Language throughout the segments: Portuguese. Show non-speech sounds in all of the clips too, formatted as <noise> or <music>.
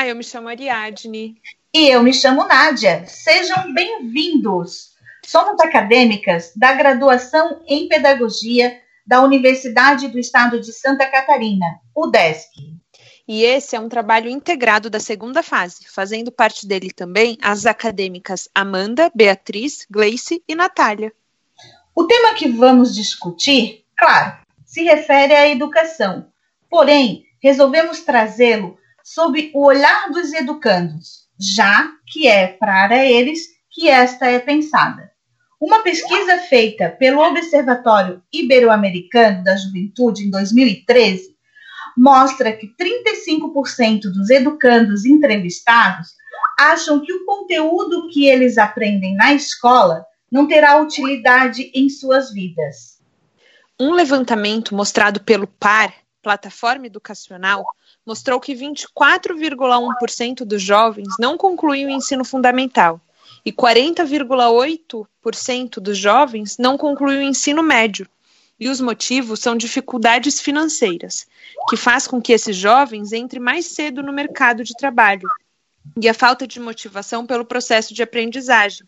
Olá, eu me chamo Ariadne. E eu me chamo Nádia. Sejam bem-vindos. Somos acadêmicas da graduação em Pedagogia da Universidade do Estado de Santa Catarina, UDESC. E esse é um trabalho integrado da segunda fase, fazendo parte dele também as acadêmicas Amanda, Beatriz, Gleice e Natália. O tema que vamos discutir, claro, se refere à educação, porém, resolvemos trazê-lo sob o olhar dos educandos, já que é para eles que esta é pensada. Uma pesquisa feita pelo Observatório Ibero-Americano da Juventude em 2013 mostra que 35% dos educandos entrevistados acham que o conteúdo que eles aprendem na escola não terá utilidade em suas vidas. Um levantamento mostrado pelo PAR, Plataforma Educacional, mostrou que 24,1% dos jovens não concluem o ensino fundamental e 40,8% dos jovens não concluem o ensino médio. E os motivos são dificuldades financeiras, que faz com que esses jovens entrem mais cedo no mercado de trabalho, e a falta de motivação pelo processo de aprendizagem.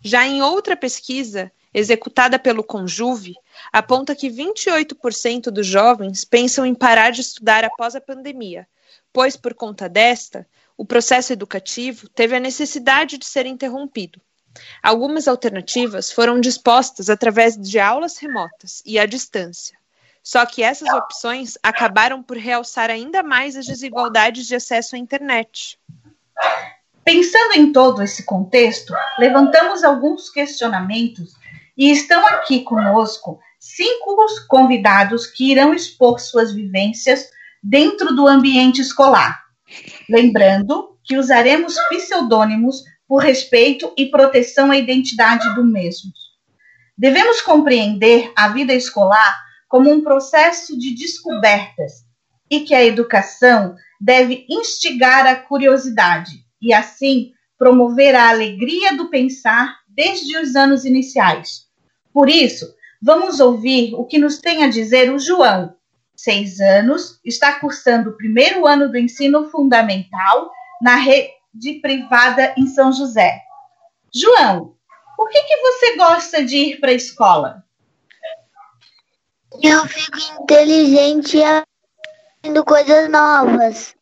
Já em outra pesquisa, executada pelo Conjuve, aponta que 28% dos jovens pensam em parar de estudar após a pandemia, pois, por conta desta, o processo educativo teve a necessidade de ser interrompido. Algumas alternativas foram dispostas através de aulas remotas e à distância. Só que essas opções acabaram por realçar ainda mais as desigualdades de acesso à internet. Pensando em todo esse contexto, levantamos alguns questionamentos e estão aqui conosco cinco convidados que irão expor suas vivências dentro do ambiente escolar. Lembrando que usaremos pseudônimos por respeito e proteção à identidade do mesmo. Devemos compreender a vida escolar como um processo de descobertas e que a educação deve instigar a curiosidade e, assim, promover a alegria do pensar desde os anos iniciais. Por isso, vamos ouvir o que nos tem a dizer o João, seis anos, está cursando o primeiro ano do ensino fundamental na rede privada em São José. João, por que, que você gosta de ir para a escola? Eu fico inteligente e aprendendo coisas novas.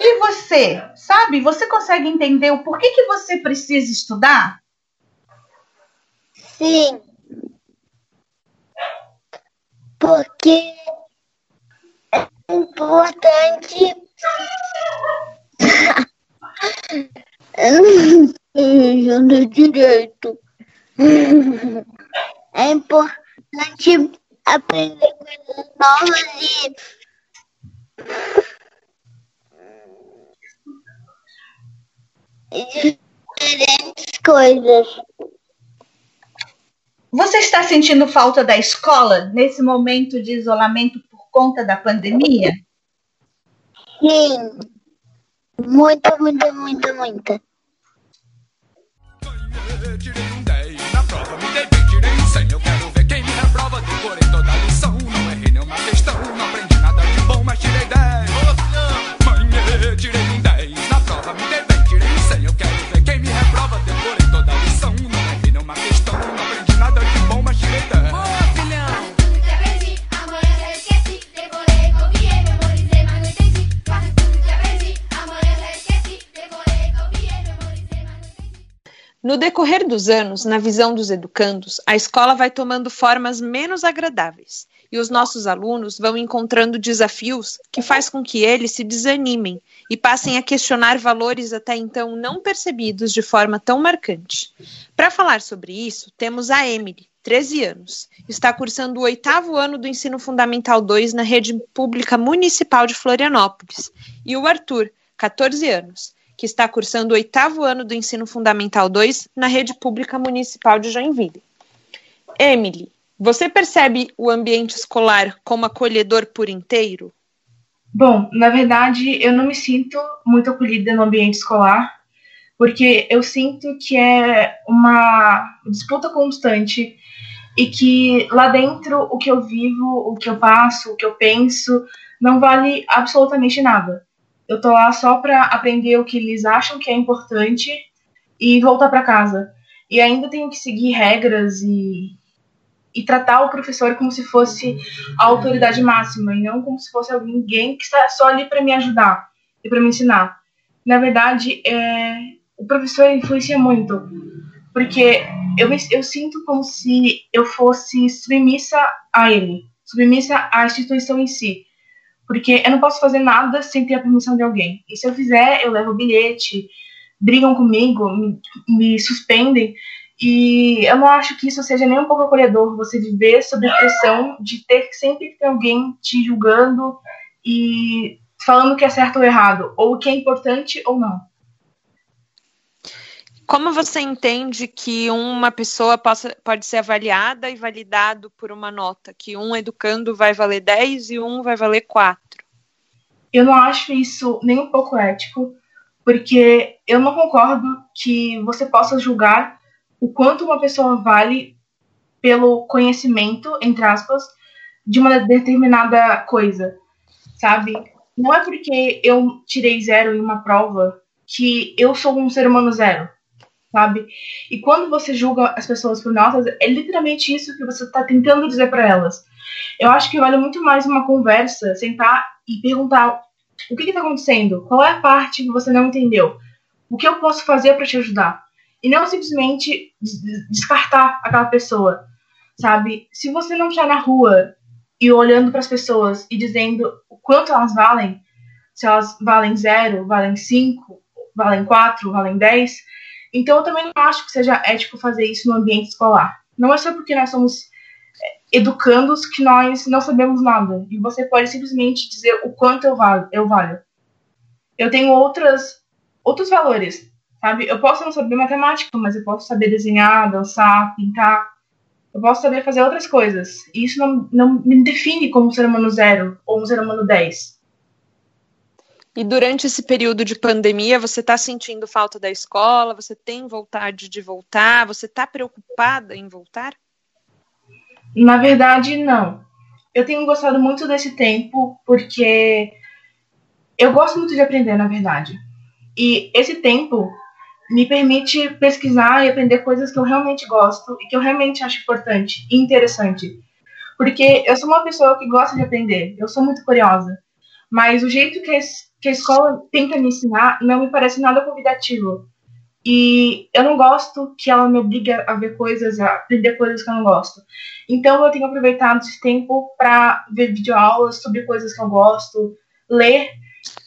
E você, sabe? Você consegue entender o porquê que você precisa estudar? Sim. Porque é importante. Eu não direito. É importante aprender coisas novas e diferentes coisas. Você está sentindo falta da escola nesse momento de isolamento por conta da pandemia? Sim. Muita, muita, muita, muita. Tirei um No decorrer dos anos, na visão dos educandos, a escola vai tomando formas menos agradáveis e os nossos alunos vão encontrando desafios que faz com que eles se desanimem e passem a questionar valores até então não percebidos de forma tão marcante. Para falar sobre isso, temos a Emily, 13 anos. Está cursando o oitavo ano do Ensino Fundamental 2 na rede pública municipal de Florianópolis. E o Arthur, 14 anos, que está cursando o oitavo ano do Ensino Fundamental 2 na rede pública municipal de Joinville. Emily, você percebe o ambiente escolar como acolhedor por inteiro? Bom, na verdade, eu não me sinto muito acolhida no ambiente escolar, porque eu sinto que é uma disputa constante e que lá dentro o que eu vivo, o que eu passo, o que eu penso, não vale absolutamente nada. Eu tô lá só para aprender o que eles acham que é importante e voltar para casa. E ainda tenho que seguir regras e, e tratar o professor como se fosse a autoridade máxima e não como se fosse alguém que está só ali para me ajudar e para me ensinar. Na verdade, é, o professor influencia muito, porque eu, eu sinto como se eu fosse submissa a ele, submissa à instituição em si. Porque eu não posso fazer nada sem ter a permissão de alguém. E se eu fizer, eu levo o bilhete, brigam comigo, me, me suspendem. E eu não acho que isso seja nem um pouco acolhedor, você viver sob a pressão de ter que sempre ter alguém te julgando e falando que é certo ou errado, ou o que é importante ou não. Como você entende que uma pessoa possa, pode ser avaliada e validado por uma nota? Que um educando vai valer 10 e um vai valer 4? Eu não acho isso nem um pouco ético, porque eu não concordo que você possa julgar o quanto uma pessoa vale pelo conhecimento, entre aspas, de uma determinada coisa, sabe? Não é porque eu tirei zero em uma prova que eu sou um ser humano zero sabe? E quando você julga as pessoas por notas, é literalmente isso que você está tentando dizer para elas. Eu acho que vale muito mais uma conversa, sentar e perguntar o que está acontecendo, qual é a parte que você não entendeu, o que eu posso fazer para te ajudar, e não simplesmente descartar aquela pessoa, sabe? Se você não está na rua e olhando para as pessoas e dizendo o quanto elas valem, se elas valem zero, valem cinco, valem quatro, valem dez então, eu também não acho que seja ético fazer isso no ambiente escolar. Não é só porque nós somos é, educandos que nós não sabemos nada. E você pode simplesmente dizer o quanto eu valho. Eu, valho. eu tenho outras, outros valores, sabe? Eu posso não saber matemática, mas eu posso saber desenhar, dançar, pintar. Eu posso saber fazer outras coisas. E isso não, não me define como um ser humano zero ou um ser humano 10. E durante esse período de pandemia, você está sentindo falta da escola? Você tem vontade de voltar? Você está preocupada em voltar? Na verdade, não. Eu tenho gostado muito desse tempo porque eu gosto muito de aprender, na verdade. E esse tempo me permite pesquisar e aprender coisas que eu realmente gosto e que eu realmente acho importante e interessante. Porque eu sou uma pessoa que gosta de aprender, eu sou muito curiosa. Mas o jeito que que a escola tenta me ensinar não me parece nada convidativo. E eu não gosto que ela me obrigue a ver coisas, a aprender coisas que eu não gosto. Então eu tenho aproveitado esse tempo para ver videoaulas sobre coisas que eu gosto, ler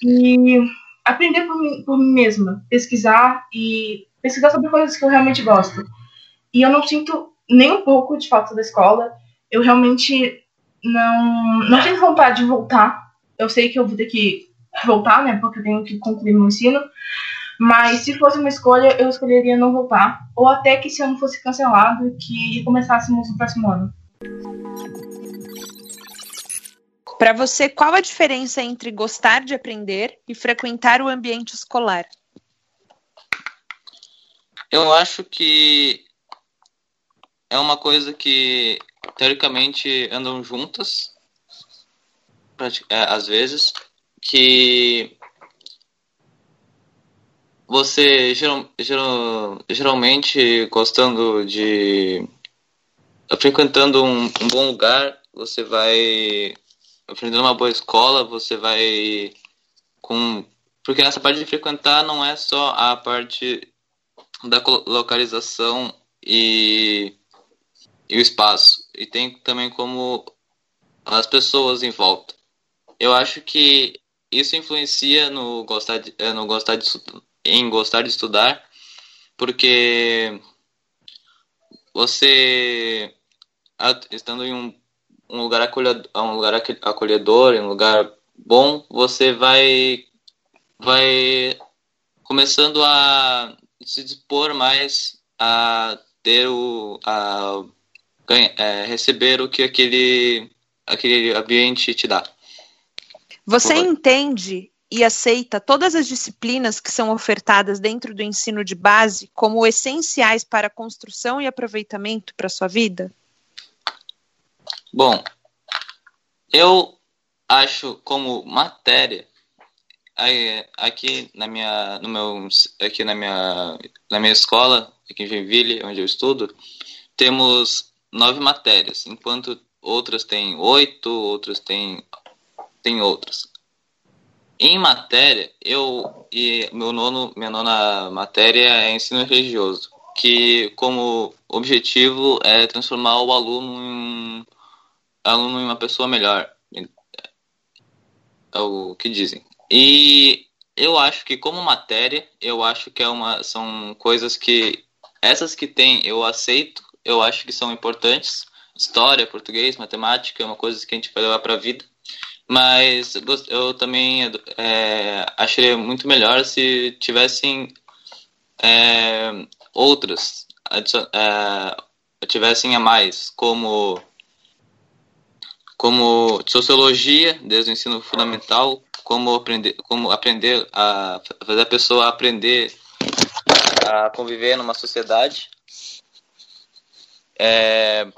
e aprender por mim, por mim mesma, pesquisar e pesquisar sobre coisas que eu realmente gosto. E eu não sinto nem um pouco de falta da escola. Eu realmente não, não tenho vontade de voltar. Eu sei que eu vou ter que voltar, né? Porque eu tenho que concluir meu ensino. Mas se fosse uma escolha, eu escolheria não voltar. Ou até que esse ano fosse cancelado e que começássemos no próximo ano. Para você, qual a diferença entre gostar de aprender e frequentar o ambiente escolar? Eu acho que é uma coisa que teoricamente andam juntas, é, às vezes, que você geral, geral, geralmente gostando de frequentando um, um, bom lugar, você vai aprendendo uma boa escola, você vai com porque nessa parte de frequentar não é só a parte da localização e, e o espaço, e tem também como as pessoas em volta. Eu acho que isso influencia no gostar de, eh, no gostar de, em gostar de estudar, porque você estando em um, um lugar acolhedor, um lugar acolhedor, em um lugar bom, você vai vai começando a se dispor mais a ter o a ganha, é, receber o que aquele aquele ambiente te dá. Você Oi. entende e aceita todas as disciplinas que são ofertadas dentro do ensino de base como essenciais para a construção e aproveitamento para a sua vida? Bom, eu acho como matéria aqui na minha no meu aqui na minha na minha escola aqui em Joinville onde eu estudo temos nove matérias enquanto outras têm oito outras têm têm outras em matéria eu e meu nono minha nona matéria é ensino religioso que como objetivo é transformar o aluno em um aluno em uma pessoa melhor é o que dizem. E eu acho que como matéria, eu acho que é uma são coisas que essas que tem eu aceito, eu acho que são importantes. História, português, matemática, é uma coisa que a gente vai levar para a vida. Mas eu também é, acharia muito melhor se tivessem é, outras, é, tivessem a mais, como como sociologia desde o ensino fundamental, como aprender, como aprender a fazer a pessoa aprender a conviver numa sociedade. É,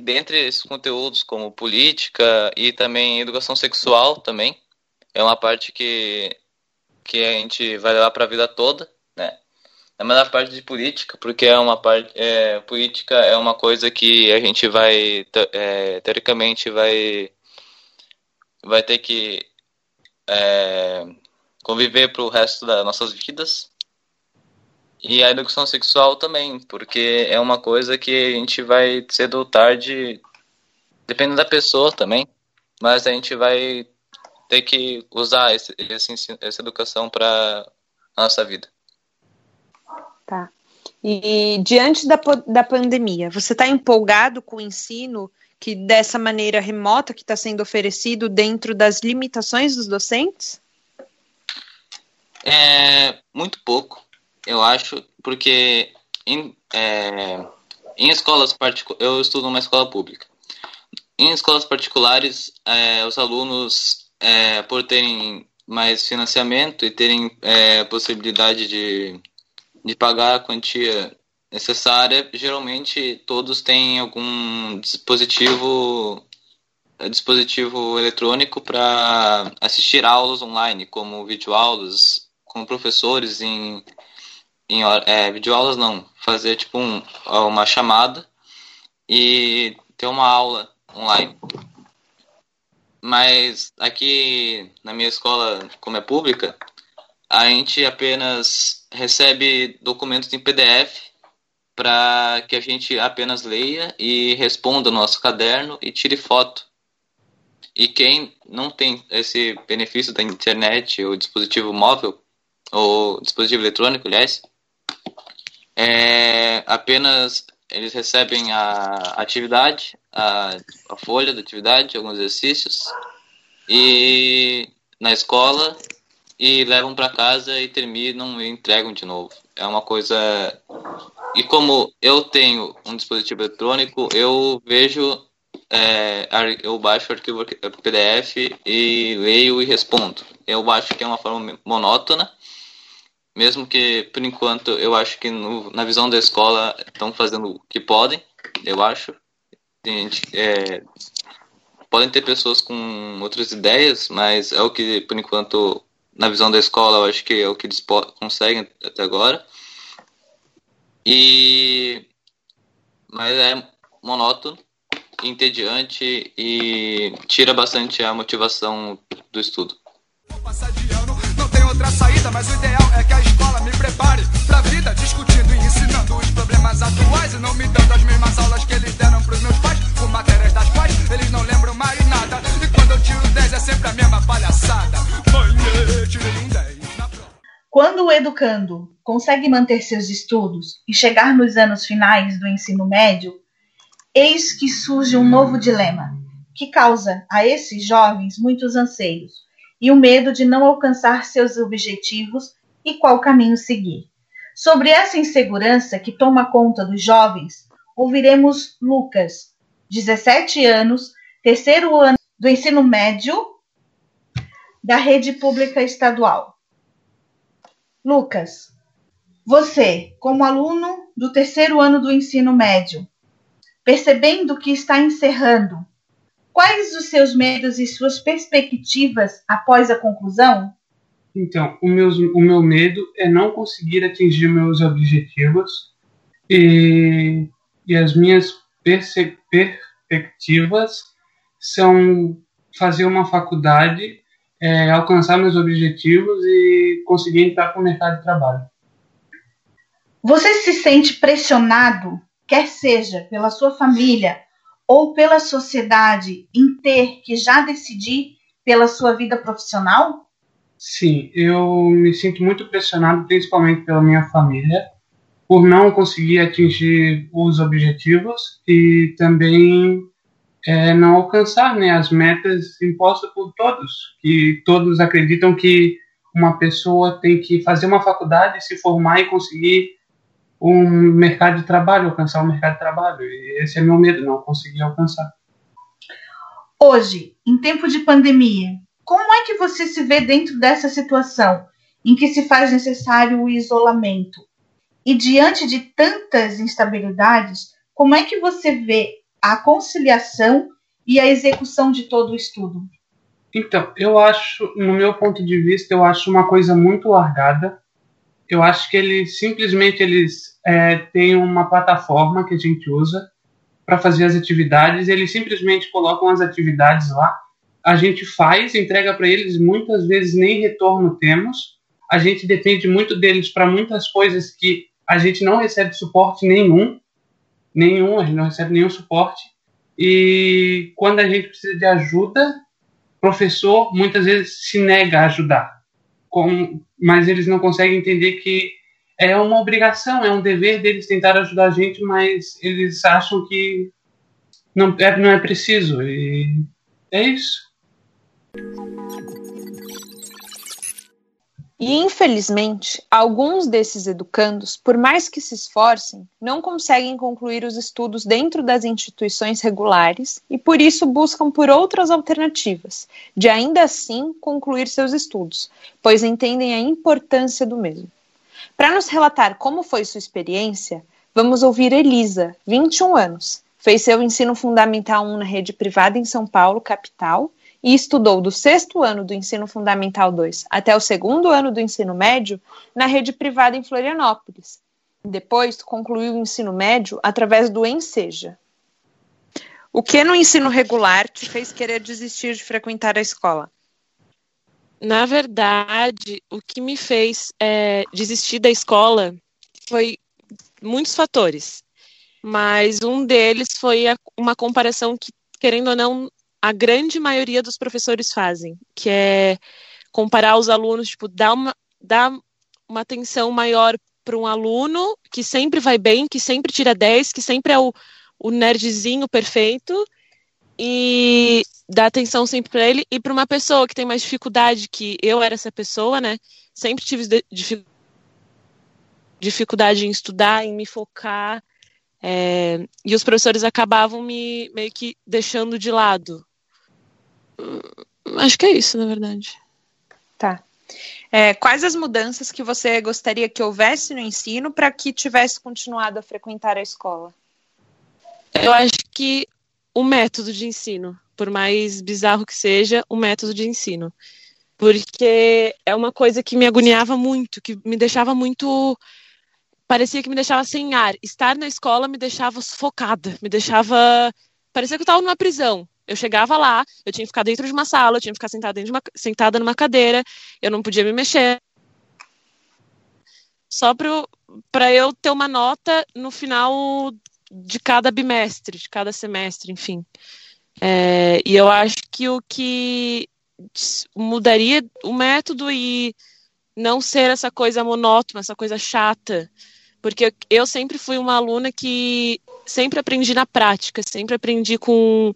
dentre esses conteúdos como política e também educação sexual também é uma parte que que a gente vai levar para a vida toda, né? É mais a parte de política, porque é uma parte é, política é uma coisa que a gente vai é, teoricamente vai vai ter que é, conviver para o resto das nossas vidas e a educação sexual também, porque é uma coisa que a gente vai cedo ou tarde, dependendo da pessoa também, mas a gente vai ter que usar esse, esse essa educação para a nossa vida. Tá. E diante da, da pandemia, você está empolgado com o ensino que dessa maneira remota que está sendo oferecido dentro das limitações dos docentes? É muito pouco, eu acho, porque em, é, em escolas particulares, eu estudo numa escola pública. Em escolas particulares, é, os alunos, é, por terem mais financiamento e terem é, possibilidade de, de pagar a quantia necessária, geralmente todos têm algum dispositivo dispositivo eletrônico para assistir aulas online, como videoaulas com professores em, em é, videoaulas não, fazer tipo um, uma chamada e ter uma aula online. Mas aqui na minha escola, como é pública, a gente apenas recebe documentos em PDF para que a gente apenas leia e responda o nosso caderno e tire foto. E quem não tem esse benefício da internet ou dispositivo móvel, ou dispositivo eletrônico, aliás, é, apenas eles recebem a atividade, a, a folha da atividade, alguns exercícios, e na escola e levam para casa e terminam e entregam de novo. É uma coisa. E como eu tenho um dispositivo eletrônico, eu vejo, é, eu baixo o arquivo PDF e leio e respondo. Eu acho que é uma forma monótona, mesmo que por enquanto eu acho que no- na visão da escola estão fazendo o que podem, eu acho. Gente, é, podem ter pessoas com outras ideias, mas é o que por enquanto na visão da escola eu acho que é o que eles conseguem até agora. E mas é monótono, entediante e tira bastante a motivação do estudo. Vou outra saída, mas o ideal é que a escola me prepare pra vida, discutindo e ensinando os problemas atuais e não me dando as mesmas aulas que eles deram pros meus pais, com matérias das quais eles não lembram mais nada. E quando eu tiro 10 é sempre a mesma palhaçada. Mãe, eu tirei 10 na prova. Quando o educando consegue manter seus estudos e chegar nos anos finais do ensino médio, eis que surge um novo dilema, que causa a esses jovens muitos anseios e o medo de não alcançar seus objetivos e qual caminho seguir. Sobre essa insegurança que toma conta dos jovens, ouviremos Lucas, 17 anos, terceiro ano do ensino médio, da rede pública estadual. Lucas, você, como aluno do terceiro ano do ensino médio, percebendo que está encerrando, quais os seus medos e suas perspectivas após a conclusão? Então, o meu, o meu medo é não conseguir atingir meus objetivos e, e as minhas perspectivas são fazer uma faculdade, é, alcançar meus objetivos e conseguir entrar para o mercado de trabalho. Você se sente pressionado, quer seja pela sua família ou pela sociedade, em ter que já decidir pela sua vida profissional? Sim, eu me sinto muito pressionado, principalmente pela minha família, por não conseguir atingir os objetivos e também é, não alcançar né, as metas impostas por todos. Que todos acreditam que uma pessoa tem que fazer uma faculdade, se formar e conseguir um mercado de trabalho, alcançar o mercado de trabalho. E esse é meu medo, não conseguir alcançar. Hoje, em tempo de pandemia, como é que você se vê dentro dessa situação em que se faz necessário o isolamento? E diante de tantas instabilidades, como é que você vê a conciliação e a execução de todo o estudo? Então, eu acho, no meu ponto de vista, eu acho uma coisa muito largada. Eu acho que eles simplesmente eles é, têm uma plataforma que a gente usa para fazer as atividades. Eles simplesmente colocam as atividades lá. A gente faz, entrega para eles. Muitas vezes nem retorno temos. A gente depende muito deles para muitas coisas que a gente não recebe suporte nenhum, nenhum, a gente não recebe nenhum suporte. E quando a gente precisa de ajuda, professor muitas vezes se nega a ajudar, Com, mas eles não conseguem entender que é uma obrigação, é um dever deles tentar ajudar a gente, mas eles acham que não é, não é preciso. E é isso. E, infelizmente, alguns desses educandos, por mais que se esforcem, não conseguem concluir os estudos dentro das instituições regulares e, por isso, buscam por outras alternativas, de ainda assim concluir seus estudos, pois entendem a importância do mesmo. Para nos relatar como foi sua experiência, vamos ouvir Elisa, 21 anos. Fez seu ensino fundamental 1 na rede privada em São Paulo, capital, e estudou do sexto ano do ensino fundamental 2 até o segundo ano do ensino médio na rede privada em Florianópolis. Depois, concluiu o ensino médio através do Enseja. O que no ensino regular te fez querer desistir de frequentar a escola? Na verdade, o que me fez é, desistir da escola foi muitos fatores, mas um deles foi a, uma comparação que, querendo ou não, a grande maioria dos professores fazem, que é comparar os alunos, tipo, dar uma, dar uma atenção maior para um aluno que sempre vai bem, que sempre tira 10, que sempre é o, o nerdzinho perfeito, e dar atenção sempre para ele, e para uma pessoa que tem mais dificuldade, que eu era essa pessoa, né? Sempre tive dificuldade em estudar, em me focar, é, e os professores acabavam me meio que deixando de lado. Acho que é isso, na verdade. Tá. É, quais as mudanças que você gostaria que houvesse no ensino para que tivesse continuado a frequentar a escola? Eu acho que o método de ensino, por mais bizarro que seja, o método de ensino. Porque é uma coisa que me agoniava muito, que me deixava muito. Parecia que me deixava sem ar. Estar na escola me deixava sufocada, me deixava. Parecia que eu estava numa prisão. Eu chegava lá, eu tinha que ficar dentro de uma sala, eu tinha que ficar sentada, uma, sentada numa cadeira, eu não podia me mexer. Só para eu ter uma nota no final de cada bimestre, de cada semestre, enfim. É, e eu acho que o que mudaria o método e não ser essa coisa monótona, essa coisa chata. Porque eu sempre fui uma aluna que sempre aprendi na prática, sempre aprendi com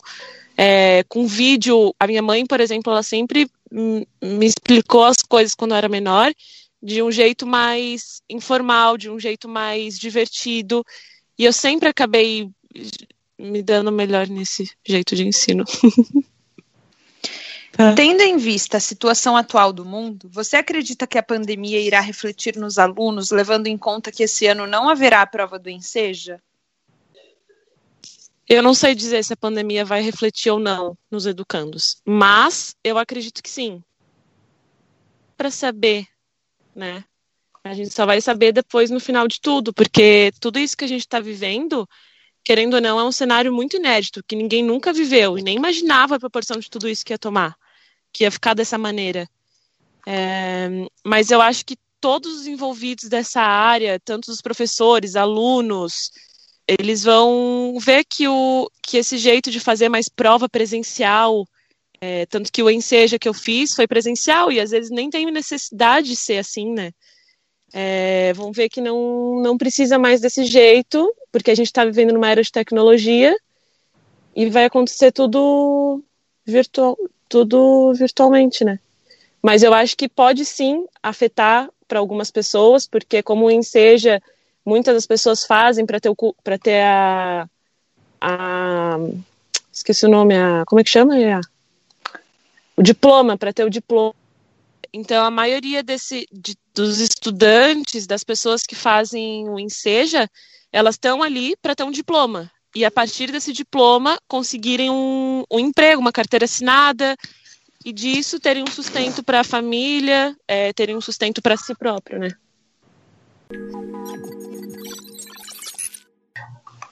é, com vídeo. A minha mãe, por exemplo, ela sempre me explicou as coisas quando eu era menor de um jeito mais informal, de um jeito mais divertido. E eu sempre acabei me dando melhor nesse jeito de ensino. <laughs> Tendo em vista a situação atual do mundo, você acredita que a pandemia irá refletir nos alunos, levando em conta que esse ano não haverá a prova do Enseja? Eu não sei dizer se a pandemia vai refletir ou não nos educandos, mas eu acredito que sim. Para saber, né? A gente só vai saber depois no final de tudo, porque tudo isso que a gente está vivendo, querendo ou não, é um cenário muito inédito, que ninguém nunca viveu e nem imaginava a proporção de tudo isso que ia tomar, que ia ficar dessa maneira. É, mas eu acho que todos os envolvidos dessa área, tanto os professores, alunos, eles vão ver que, o, que esse jeito de fazer mais prova presencial, é, tanto que o Enseja que eu fiz foi presencial e às vezes nem tem necessidade de ser assim, né? É, vão ver que não, não precisa mais desse jeito, porque a gente está vivendo numa era de tecnologia e vai acontecer tudo virtual, tudo virtualmente, né? Mas eu acho que pode sim afetar para algumas pessoas, porque como o Enseja muitas das pessoas fazem para ter, para ter a, a. Esqueci o nome, a. Como é que chama? A, o diploma, para ter o diploma. Então, a maioria desse, de, dos estudantes, das pessoas que fazem o Enseja, elas estão ali para ter um diploma. E a partir desse diploma, conseguirem um, um emprego, uma carteira assinada, e disso terem um sustento para a família, é, terem um sustento para si próprio, né?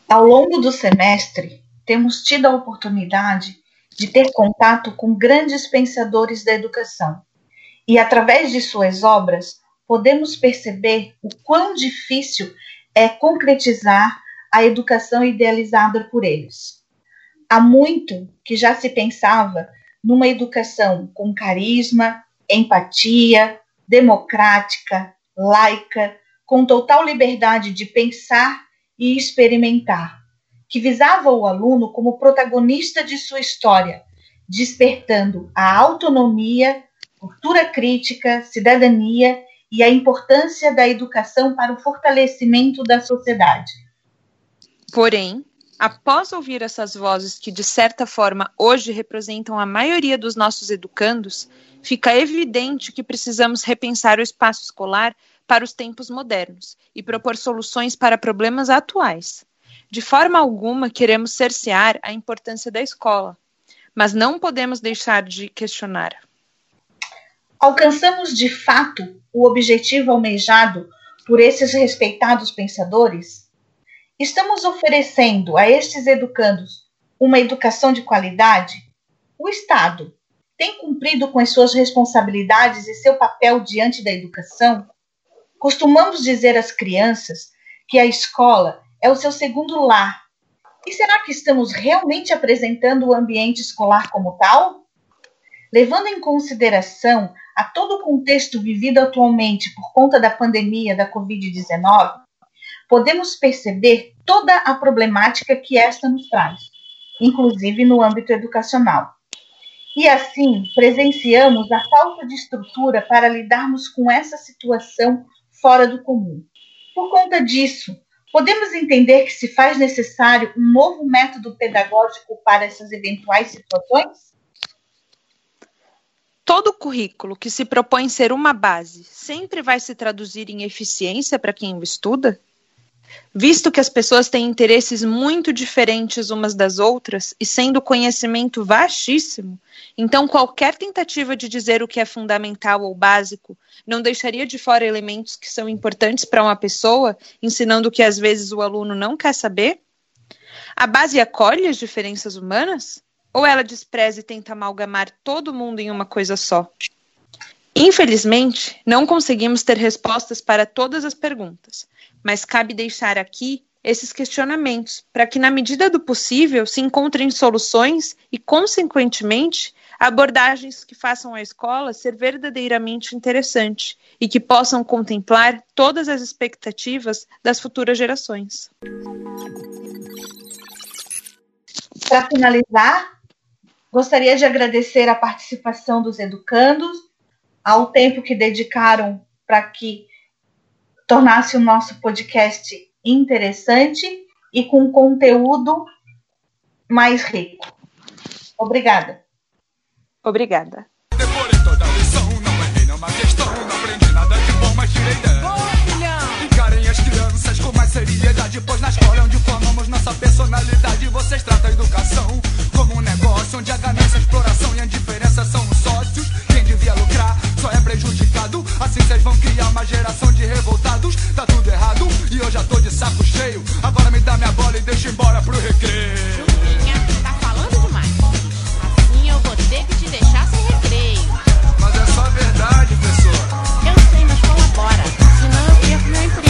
Ao longo do semestre, temos tido a oportunidade de ter contato com grandes pensadores da educação. E através de suas obras, podemos perceber o quão difícil é concretizar a educação idealizada por eles. Há muito que já se pensava numa educação com carisma, empatia, democrática, laica, com total liberdade de pensar e experimentar, que visava o aluno como protagonista de sua história, despertando a autonomia, cultura crítica, cidadania e a importância da educação para o fortalecimento da sociedade. Porém, após ouvir essas vozes que, de certa forma, hoje representam a maioria dos nossos educandos, fica evidente que precisamos repensar o espaço escolar para os tempos modernos e propor soluções para problemas atuais. De forma alguma queremos cercear a importância da escola, mas não podemos deixar de questionar. Alcançamos de fato o objetivo almejado por esses respeitados pensadores? Estamos oferecendo a estes educandos uma educação de qualidade? O Estado tem cumprido com as suas responsabilidades e seu papel diante da educação? Costumamos dizer às crianças que a escola é o seu segundo lar. E será que estamos realmente apresentando o ambiente escolar como tal? Levando em consideração a todo o contexto vivido atualmente por conta da pandemia da Covid-19, podemos perceber toda a problemática que esta nos traz, inclusive no âmbito educacional. E assim, presenciamos a falta de estrutura para lidarmos com essa situação fora do comum. Por conta disso, podemos entender que se faz necessário um novo método pedagógico para essas eventuais situações? Todo currículo que se propõe ser uma base sempre vai se traduzir em eficiência para quem o estuda? Visto que as pessoas têm interesses muito diferentes umas das outras e sendo o conhecimento vastíssimo, então qualquer tentativa de dizer o que é fundamental ou básico não deixaria de fora elementos que são importantes para uma pessoa, ensinando que às vezes o aluno não quer saber? A base acolhe as diferenças humanas? Ou ela despreza e tenta amalgamar todo mundo em uma coisa só? Infelizmente, não conseguimos ter respostas para todas as perguntas, mas cabe deixar aqui esses questionamentos para que, na medida do possível, se encontrem soluções e, consequentemente, abordagens que façam a escola ser verdadeiramente interessante e que possam contemplar todas as expectativas das futuras gerações. Para finalizar, gostaria de agradecer a participação dos educandos, ao tempo que dedicaram para que tornasse o nosso podcast interessante e com conteúdo mais rico. Obrigada. Obrigada. Decorei toda a lição, não errei nenhuma questão. Não aprendi nada de bom, mas tirei 10. Encarem as crianças com mais seriedade, pois na escola é onde formamos nossa personalidade. Vocês tratam a educação como um negócio, onde a ganância, a exploração e a indiferença são os sócios. Quem devia lucrar só é prejudicado. Assim vocês vão criar uma geração de revoltados. Tá tudo errado e eu já tô de saco cheio. Agora me dá minha bola e deixa embora pro recreio. Juquinha, é tá falando demais. Assim eu vou ter que te deixar sem recreio. Mas é só verdade, pessoa. Eu sei, mas colabora. Senão eu perco meu emprego.